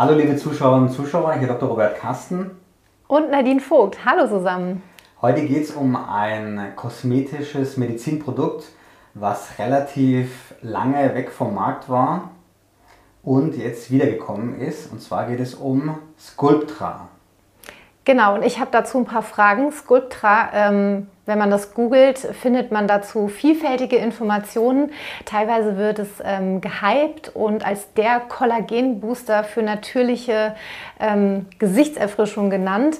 Hallo liebe Zuschauerinnen und Zuschauer, hier Dr. Robert Kasten. Und Nadine Vogt. Hallo zusammen. Heute geht es um ein kosmetisches Medizinprodukt, was relativ lange weg vom Markt war und jetzt wiedergekommen ist. Und zwar geht es um Sculptra. Genau, und ich habe dazu ein paar Fragen. Sculptra, ähm, wenn man das googelt, findet man dazu vielfältige Informationen. Teilweise wird es ähm, gehypt und als der Kollagenbooster für natürliche ähm, Gesichtserfrischung genannt.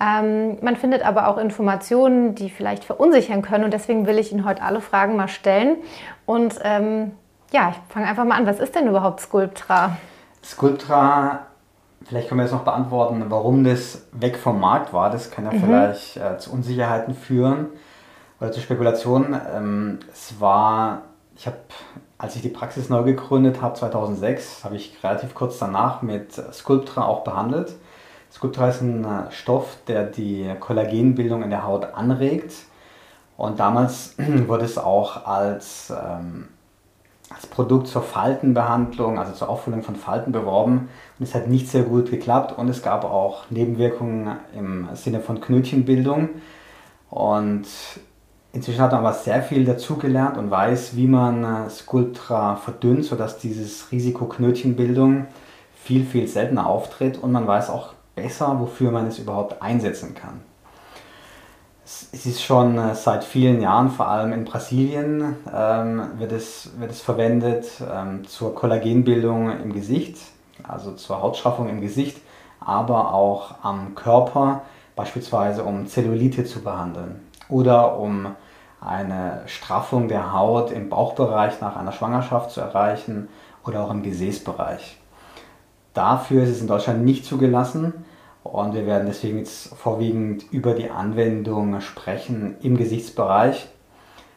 Ähm, man findet aber auch Informationen, die vielleicht verunsichern können und deswegen will ich Ihnen heute alle Fragen mal stellen. Und ähm, ja, ich fange einfach mal an. Was ist denn überhaupt Sculptra? Sculptra Vielleicht können wir jetzt noch beantworten, warum das weg vom Markt war. Das kann ja mhm. vielleicht äh, zu Unsicherheiten führen oder zu Spekulationen. Ähm, es war, ich habe, als ich die Praxis neu gegründet habe, 2006, habe ich relativ kurz danach mit Sculptra auch behandelt. Sculptra ist ein äh, Stoff, der die Kollagenbildung in der Haut anregt. Und damals wurde es auch als ähm, als Produkt zur Faltenbehandlung, also zur Auffüllung von Falten beworben. Und es hat nicht sehr gut geklappt und es gab auch Nebenwirkungen im Sinne von Knötchenbildung. Und inzwischen hat man aber sehr viel dazugelernt und weiß, wie man Sculptra verdünnt, sodass dieses Risiko Knötchenbildung viel, viel seltener auftritt und man weiß auch besser, wofür man es überhaupt einsetzen kann. Es ist schon äh, seit vielen Jahren, vor allem in Brasilien, ähm, wird, es, wird es verwendet ähm, zur Kollagenbildung im Gesicht, also zur Hautstraffung im Gesicht, aber auch am Körper, beispielsweise um Zellulite zu behandeln oder um eine Straffung der Haut im Bauchbereich nach einer Schwangerschaft zu erreichen oder auch im Gesäßbereich. Dafür ist es in Deutschland nicht zugelassen und wir werden deswegen jetzt vorwiegend über die Anwendung sprechen im Gesichtsbereich.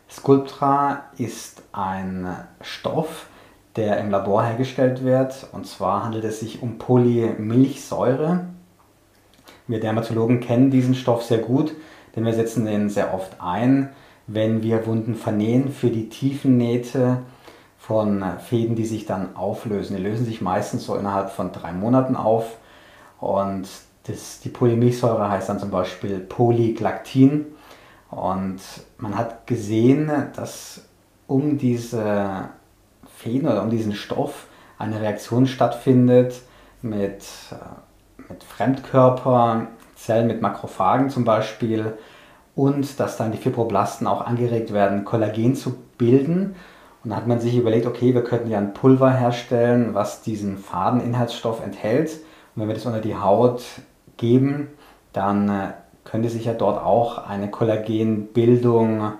Sculptra ist ein Stoff, der im Labor hergestellt wird. Und zwar handelt es sich um Polymilchsäure. Wir Dermatologen kennen diesen Stoff sehr gut, denn wir setzen den sehr oft ein, wenn wir Wunden vernähen für die tiefen Nähte von Fäden, die sich dann auflösen. Die lösen sich meistens so innerhalb von drei Monaten auf. Und das, die Polymilchsäure heißt dann zum Beispiel Polyglaktin. Und man hat gesehen, dass um diese Fäden oder um diesen Stoff eine Reaktion stattfindet mit, äh, mit Fremdkörperzellen, mit Makrophagen zum Beispiel. Und dass dann die Fibroblasten auch angeregt werden, Kollagen zu bilden. Und da hat man sich überlegt, okay, wir könnten ja ein Pulver herstellen, was diesen Fadeninhaltsstoff enthält. Und wenn wir das unter die Haut geben, dann äh, könnte sich ja dort auch eine Kollagenbildung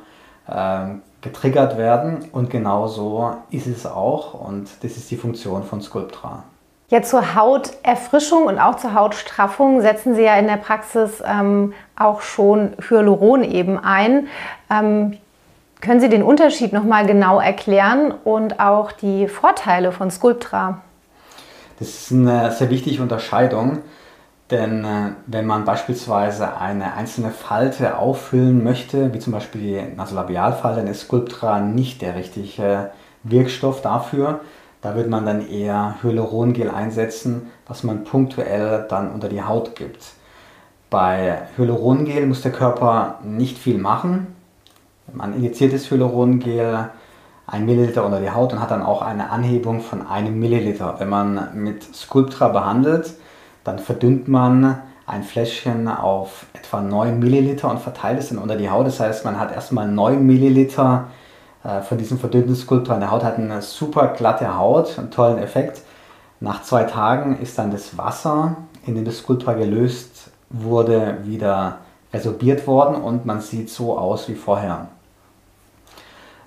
äh, getriggert werden. Und genau so ist es auch. Und das ist die Funktion von Sculptra. Ja, zur Hauterfrischung und auch zur Hautstraffung setzen Sie ja in der Praxis ähm, auch schon Hyaluron eben ein. Ähm, können Sie den Unterschied nochmal genau erklären und auch die Vorteile von Sculptra? Das ist eine sehr wichtige Unterscheidung. Denn äh, wenn man beispielsweise eine einzelne Falte auffüllen möchte, wie zum Beispiel die Nasolabialfalte, dann ist Sculptra nicht der richtige Wirkstoff dafür. Da würde man dann eher Hyalurongel einsetzen, was man punktuell dann unter die Haut gibt. Bei Hyalurongel muss der Körper nicht viel machen. Man injiziert das Hyalurongel 1 Milliliter unter die Haut und hat dann auch eine Anhebung von einem Milliliter. Wenn man mit Sculptra behandelt, dann verdünnt man ein Fläschchen auf etwa 9 Milliliter und verteilt es dann unter die Haut. Das heißt, man hat erstmal 9 Milliliter äh, von diesem verdünnten Skulptur an der Haut, hat eine super glatte Haut, einen tollen Effekt. Nach zwei Tagen ist dann das Wasser, in dem das Skulptur gelöst wurde, wieder resorbiert worden und man sieht so aus wie vorher.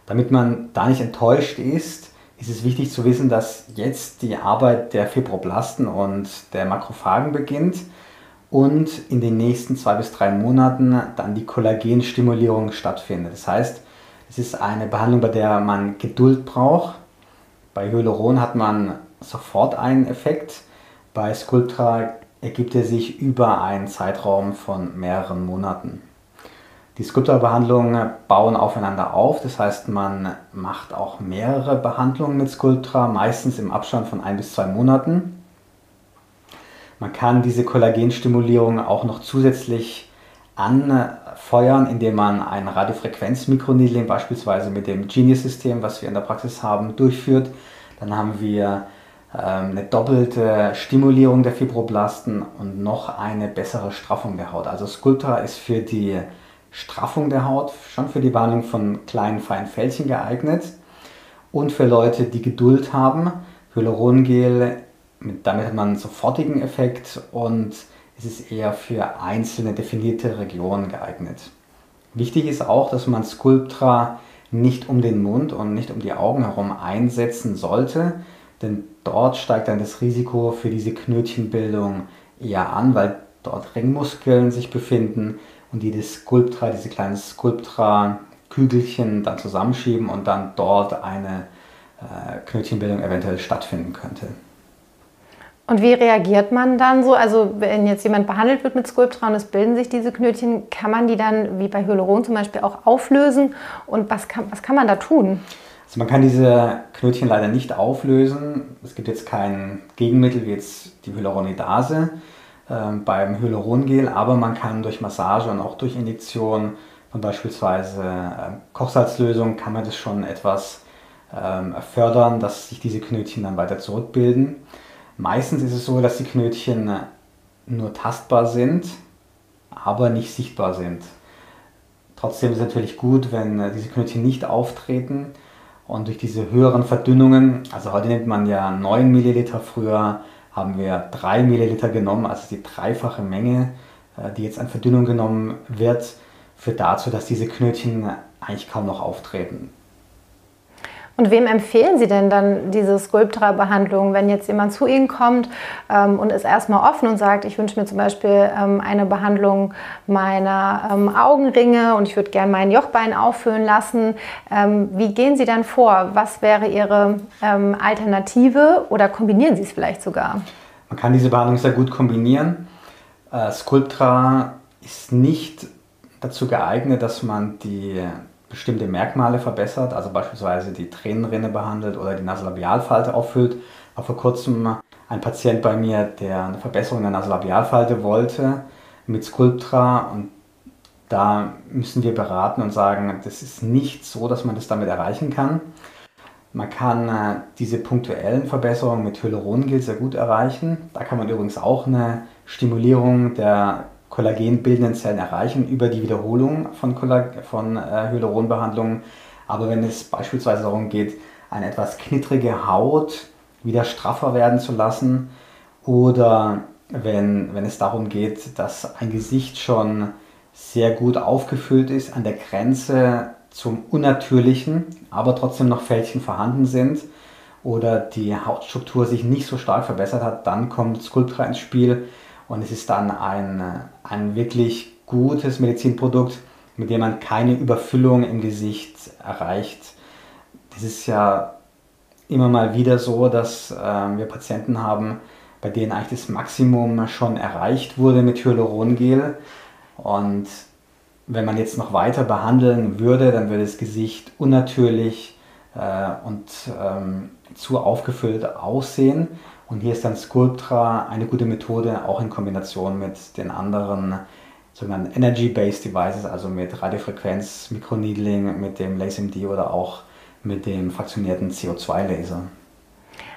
Damit man da nicht enttäuscht ist, ist es wichtig zu wissen, dass jetzt die Arbeit der Fibroblasten und der Makrophagen beginnt und in den nächsten zwei bis drei Monaten dann die Kollagenstimulierung stattfindet. Das heißt, es ist eine Behandlung, bei der man Geduld braucht. Bei Hyaluron hat man sofort einen Effekt. Bei Sculptra ergibt er sich über einen Zeitraum von mehreren Monaten. Die Sculptra-Behandlungen bauen aufeinander auf, das heißt, man macht auch mehrere Behandlungen mit Sculptra, meistens im Abstand von ein bis zwei Monaten. Man kann diese Kollagenstimulierung auch noch zusätzlich anfeuern, indem man ein Radiofrequenzmikroneedling beispielsweise mit dem Genius-System, was wir in der Praxis haben, durchführt. Dann haben wir ähm, eine doppelte Stimulierung der Fibroblasten und noch eine bessere Straffung der Haut. Also Sculptra ist für die Straffung der Haut, schon für die Behandlung von kleinen, feinen Fältchen geeignet und für Leute, die Geduld haben. Hyalurongel, damit hat man einen sofortigen Effekt und es ist eher für einzelne definierte Regionen geeignet. Wichtig ist auch, dass man Sculptra nicht um den Mund und nicht um die Augen herum einsetzen sollte, denn dort steigt dann das Risiko für diese Knötchenbildung eher an, weil dort Ringmuskeln sich befinden und die das Sculptra, diese kleinen Sculptra-Kügelchen dann zusammenschieben und dann dort eine äh, Knötchenbildung eventuell stattfinden könnte. Und wie reagiert man dann so? Also wenn jetzt jemand behandelt wird mit Sculptra und es bilden sich diese Knötchen, kann man die dann wie bei Hyaluron zum Beispiel auch auflösen? Und was kann, was kann man da tun? Also man kann diese Knötchen leider nicht auflösen. Es gibt jetzt kein Gegenmittel wie jetzt die Hyaluronidase beim Hyalurongel, aber man kann durch Massage und auch durch Injektion von beispielsweise äh, Kochsalzlösung kann man das schon etwas ähm, fördern, dass sich diese Knötchen dann weiter zurückbilden. Meistens ist es so, dass die Knötchen nur tastbar sind, aber nicht sichtbar sind. Trotzdem ist es natürlich gut, wenn äh, diese Knötchen nicht auftreten und durch diese höheren Verdünnungen, also heute nimmt man ja 9 Milliliter, früher haben wir 3 Milliliter genommen, also die dreifache Menge, äh, die jetzt an Verdünnung genommen wird, führt dazu, dass diese Knötchen eigentlich kaum noch auftreten. Und wem empfehlen Sie denn dann diese Sculptra-Behandlung, wenn jetzt jemand zu Ihnen kommt ähm, und ist erstmal offen und sagt, ich wünsche mir zum Beispiel ähm, eine Behandlung meiner ähm, Augenringe und ich würde gerne mein Jochbein auffüllen lassen. Ähm, wie gehen Sie dann vor? Was wäre Ihre ähm, Alternative oder kombinieren Sie es vielleicht sogar? Man kann diese Behandlung sehr gut kombinieren. Äh, Sculptra ist nicht dazu geeignet, dass man die bestimmte Merkmale verbessert, also beispielsweise die Tränenrinne behandelt oder die Nasolabialfalte auffüllt. War vor kurzem ein Patient bei mir, der eine Verbesserung der Nasolabialfalte wollte mit Sculptra und da müssen wir beraten und sagen, das ist nicht so, dass man das damit erreichen kann. Man kann äh, diese punktuellen Verbesserungen mit Hyalurongel sehr gut erreichen. Da kann man übrigens auch eine Stimulierung der kollagenbildenden Zellen erreichen über die Wiederholung von, von äh, Hyaluronbehandlungen. Aber wenn es beispielsweise darum geht, eine etwas knittrige Haut wieder straffer werden zu lassen oder wenn, wenn es darum geht, dass ein Gesicht schon sehr gut aufgefüllt ist, an der Grenze zum Unnatürlichen, aber trotzdem noch Fältchen vorhanden sind oder die Hautstruktur sich nicht so stark verbessert hat, dann kommt Sculptra ins Spiel und es ist dann ein, ein wirklich gutes Medizinprodukt, mit dem man keine Überfüllung im Gesicht erreicht. Das ist ja immer mal wieder so, dass äh, wir Patienten haben, bei denen eigentlich das Maximum schon erreicht wurde mit Hyalurongel. Und wenn man jetzt noch weiter behandeln würde, dann würde das Gesicht unnatürlich äh, und ähm, zu aufgefüllt aussehen. Und hier ist dann Sculptra eine gute Methode, auch in Kombination mit den anderen sogenannten Energy-Based Devices, also mit Radiofrequenz, Mikroneedling, mit dem LaserMD oder auch mit dem fraktionierten CO2-Laser.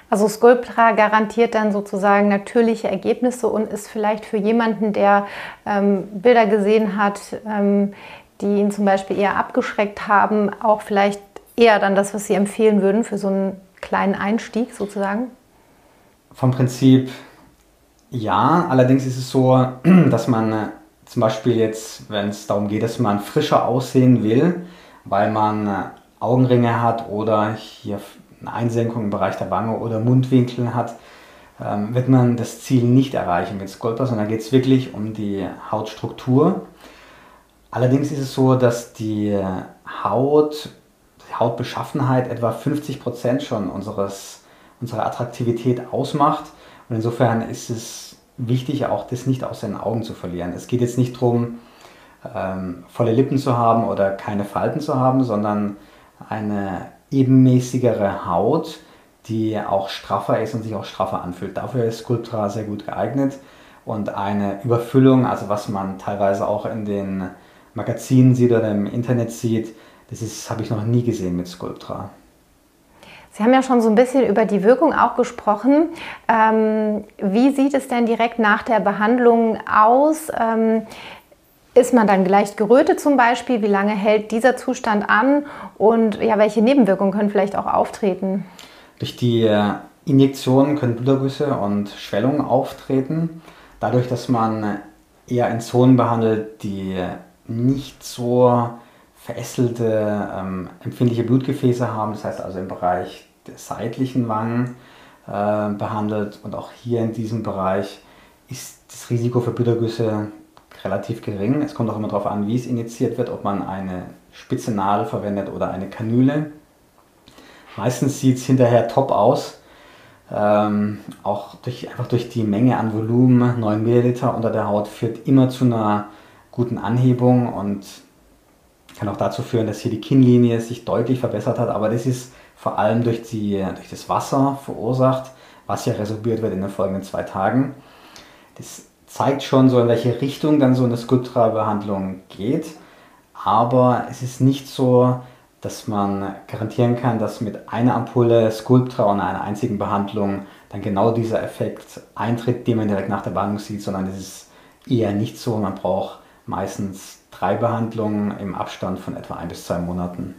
Also Sculptra garantiert dann sozusagen natürliche Ergebnisse und ist vielleicht für jemanden, der ähm, Bilder gesehen hat, ähm, die ihn zum Beispiel eher abgeschreckt haben, auch vielleicht eher dann das, was Sie empfehlen würden für so einen kleinen Einstieg sozusagen? Vom Prinzip ja, allerdings ist es so, dass man äh, zum Beispiel jetzt, wenn es darum geht, dass man frischer aussehen will, weil man äh, Augenringe hat oder hier eine Einsenkung im Bereich der Wange oder Mundwinkel hat, ähm, wird man das Ziel nicht erreichen mit Sculptor, sondern geht es wirklich um die Hautstruktur. Allerdings ist es so, dass die Haut, die Hautbeschaffenheit etwa 50% schon unseres unsere Attraktivität ausmacht. Und insofern ist es wichtig, auch das nicht aus den Augen zu verlieren. Es geht jetzt nicht darum, ähm, volle Lippen zu haben oder keine Falten zu haben, sondern eine ebenmäßigere Haut, die auch straffer ist und sich auch straffer anfühlt. Dafür ist Sculptra sehr gut geeignet. und eine Überfüllung, also was man teilweise auch in den Magazinen sieht oder im Internet sieht, das habe ich noch nie gesehen mit Sculptra. Sie haben ja schon so ein bisschen über die Wirkung auch gesprochen. Ähm, wie sieht es denn direkt nach der Behandlung aus? Ähm, ist man dann leicht gerötet zum Beispiel? Wie lange hält dieser Zustand an? Und ja, welche Nebenwirkungen können vielleicht auch auftreten? Durch die äh, Injektionen können Blutergüsse und Schwellungen auftreten. Dadurch, dass man eher in Zonen behandelt, die nicht so verästelte, ähm, empfindliche Blutgefäße haben, das heißt also im Bereich der seitlichen Wangen äh, behandelt und auch hier in diesem Bereich ist das Risiko für Blutergüsse relativ gering. Es kommt auch immer darauf an, wie es injiziert wird, ob man eine spitze Nadel verwendet oder eine Kanüle. Meistens sieht es hinterher top aus, ähm, auch durch, einfach durch die Menge an Volumen, 9 Milliliter unter der Haut, führt immer zu einer guten Anhebung und kann auch dazu führen, dass hier die Kinnlinie sich deutlich verbessert hat, aber das ist vor allem durch, die, durch das Wasser verursacht, was ja resorbiert wird in den folgenden zwei Tagen. Das zeigt schon so, in welche Richtung dann so eine Sculptra-Behandlung geht, aber es ist nicht so, dass man garantieren kann, dass mit einer Ampulle Sculptra und einer einzigen Behandlung dann genau dieser Effekt eintritt, den man direkt nach der Behandlung sieht, sondern es ist eher nicht so. Man braucht meistens drei Behandlungen im Abstand von etwa ein bis zwei Monaten.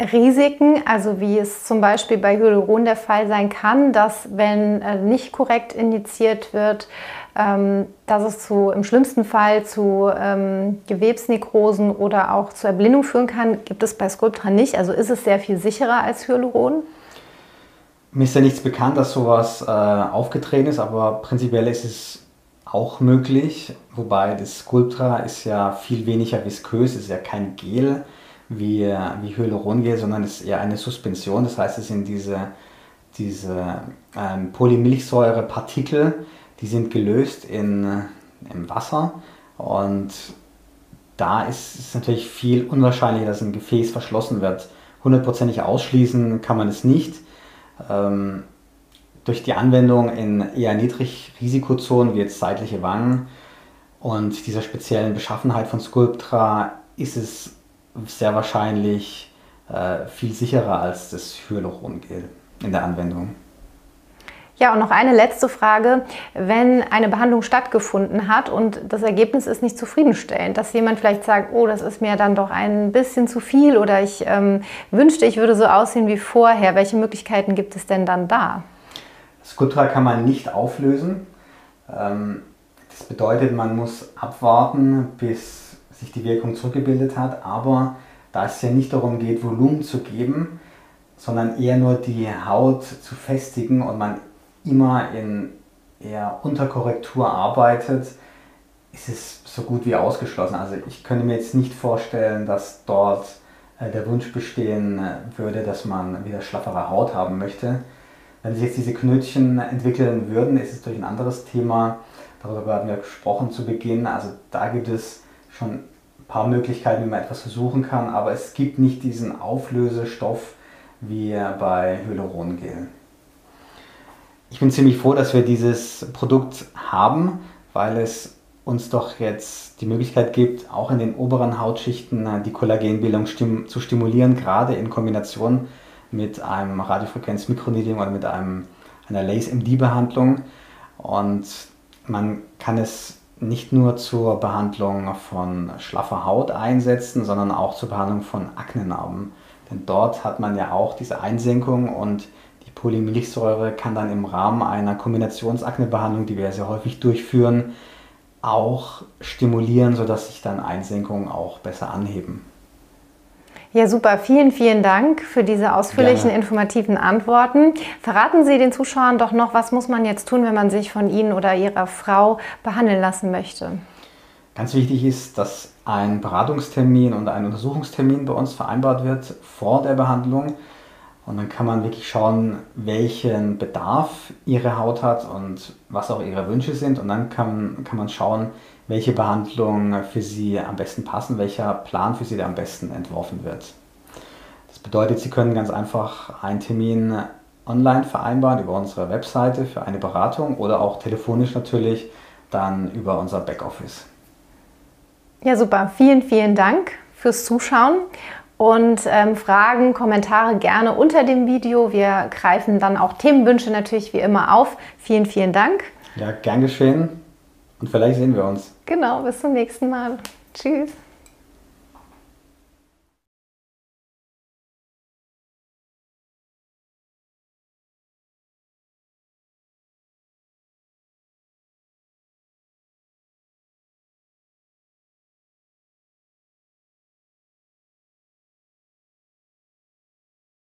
Risiken, also wie es zum Beispiel bei Hyaluron der Fall sein kann, dass wenn äh, nicht korrekt injiziert wird, ähm, dass es zu, im schlimmsten Fall zu ähm, Gewebsnekrosen oder auch zur Erblindung führen kann, gibt es bei Sculptra nicht. Also ist es sehr viel sicherer als Hyaluron? Mir ist ja nichts bekannt, dass sowas äh, aufgetreten ist, aber prinzipiell ist es auch möglich, wobei das Sculptra ist ja viel weniger viskös, ist ja kein Gel wie, wie Hyalurongel, sondern es ist eher eine Suspension. Das heißt, es sind diese, diese ähm, Polymilchsäurepartikel, die sind gelöst in, im Wasser und da ist es natürlich viel unwahrscheinlicher, dass ein Gefäß verschlossen wird. Hundertprozentig ausschließen kann man es nicht. Ähm, durch die Anwendung in eher Niedrigrisikozonen wie jetzt seitliche Wangen und dieser speziellen Beschaffenheit von Sculptra ist es sehr wahrscheinlich äh, viel sicherer als das Hyalurongel in der Anwendung. Ja, und noch eine letzte Frage. Wenn eine Behandlung stattgefunden hat und das Ergebnis ist nicht zufriedenstellend, dass jemand vielleicht sagt, oh, das ist mir dann doch ein bisschen zu viel oder ich ähm, wünschte, ich würde so aussehen wie vorher, welche Möglichkeiten gibt es denn dann da? Sculptra kann man nicht auflösen. Ähm, das bedeutet, man muss abwarten, bis sich die Wirkung zurückgebildet hat, aber da es ja nicht darum geht, Volumen zu geben, sondern eher nur die Haut zu festigen und man immer in eher Unterkorrektur arbeitet, ist es so gut wie ausgeschlossen. Also ich könnte mir jetzt nicht vorstellen, dass dort äh, der Wunsch bestehen äh, würde, dass man wieder schlaffere Haut haben möchte. Wenn sich jetzt diese Knötchen entwickeln würden, ist es durch ein anderes Thema. Darüber hatten wir gesprochen zu Beginn. Also da gibt es schon ein paar Möglichkeiten, wie man etwas versuchen kann, aber es gibt nicht diesen Auflösestoff wie bei Hyalurongel. Ich bin ziemlich froh, dass wir dieses Produkt haben, weil es uns doch jetzt die Möglichkeit gibt, auch in den oberen Hautschichten die Kollagenbildung zu stimulieren, gerade in Kombination mit einem Radiofrequenz-Mikroneedling oder mit einem, einer Lace-MD-Behandlung. Und man kann es nicht nur zur Behandlung von schlaffer Haut einsetzen, sondern auch zur Behandlung von Aknenarben. Denn dort hat man ja auch diese Einsenkung und die Polymilchsäure kann dann im Rahmen einer Kombinationsaknebehandlung, die wir sehr häufig durchführen, auch stimulieren, sodass sich dann Einsenkungen auch besser anheben. Ja, super. Vielen, vielen Dank für diese ausführlichen, Gerne. informativen Antworten. Verraten Sie den Zuschauern doch noch, was muss man jetzt tun, wenn man sich von Ihnen oder Ihrer Frau behandeln lassen möchte? Ganz wichtig ist, dass ein Beratungstermin und ein Untersuchungstermin bei uns vereinbart wird vor der Behandlung. Und dann kann man wirklich schauen, welchen Bedarf Ihre Haut hat und was auch Ihre Wünsche sind. Und dann kann, kann man schauen, welche Behandlung für Sie am besten passen, welcher Plan für Sie am besten entworfen wird. Das bedeutet, Sie können ganz einfach einen Termin online vereinbaren über unsere Webseite für eine Beratung oder auch telefonisch natürlich dann über unser Backoffice. Ja, super. Vielen, vielen Dank fürs Zuschauen. Und ähm, Fragen, Kommentare gerne unter dem Video. Wir greifen dann auch Themenwünsche natürlich wie immer auf. Vielen, vielen Dank. Ja, gern geschehen. Und vielleicht sehen wir uns. Genau, bis zum nächsten Mal. Tschüss.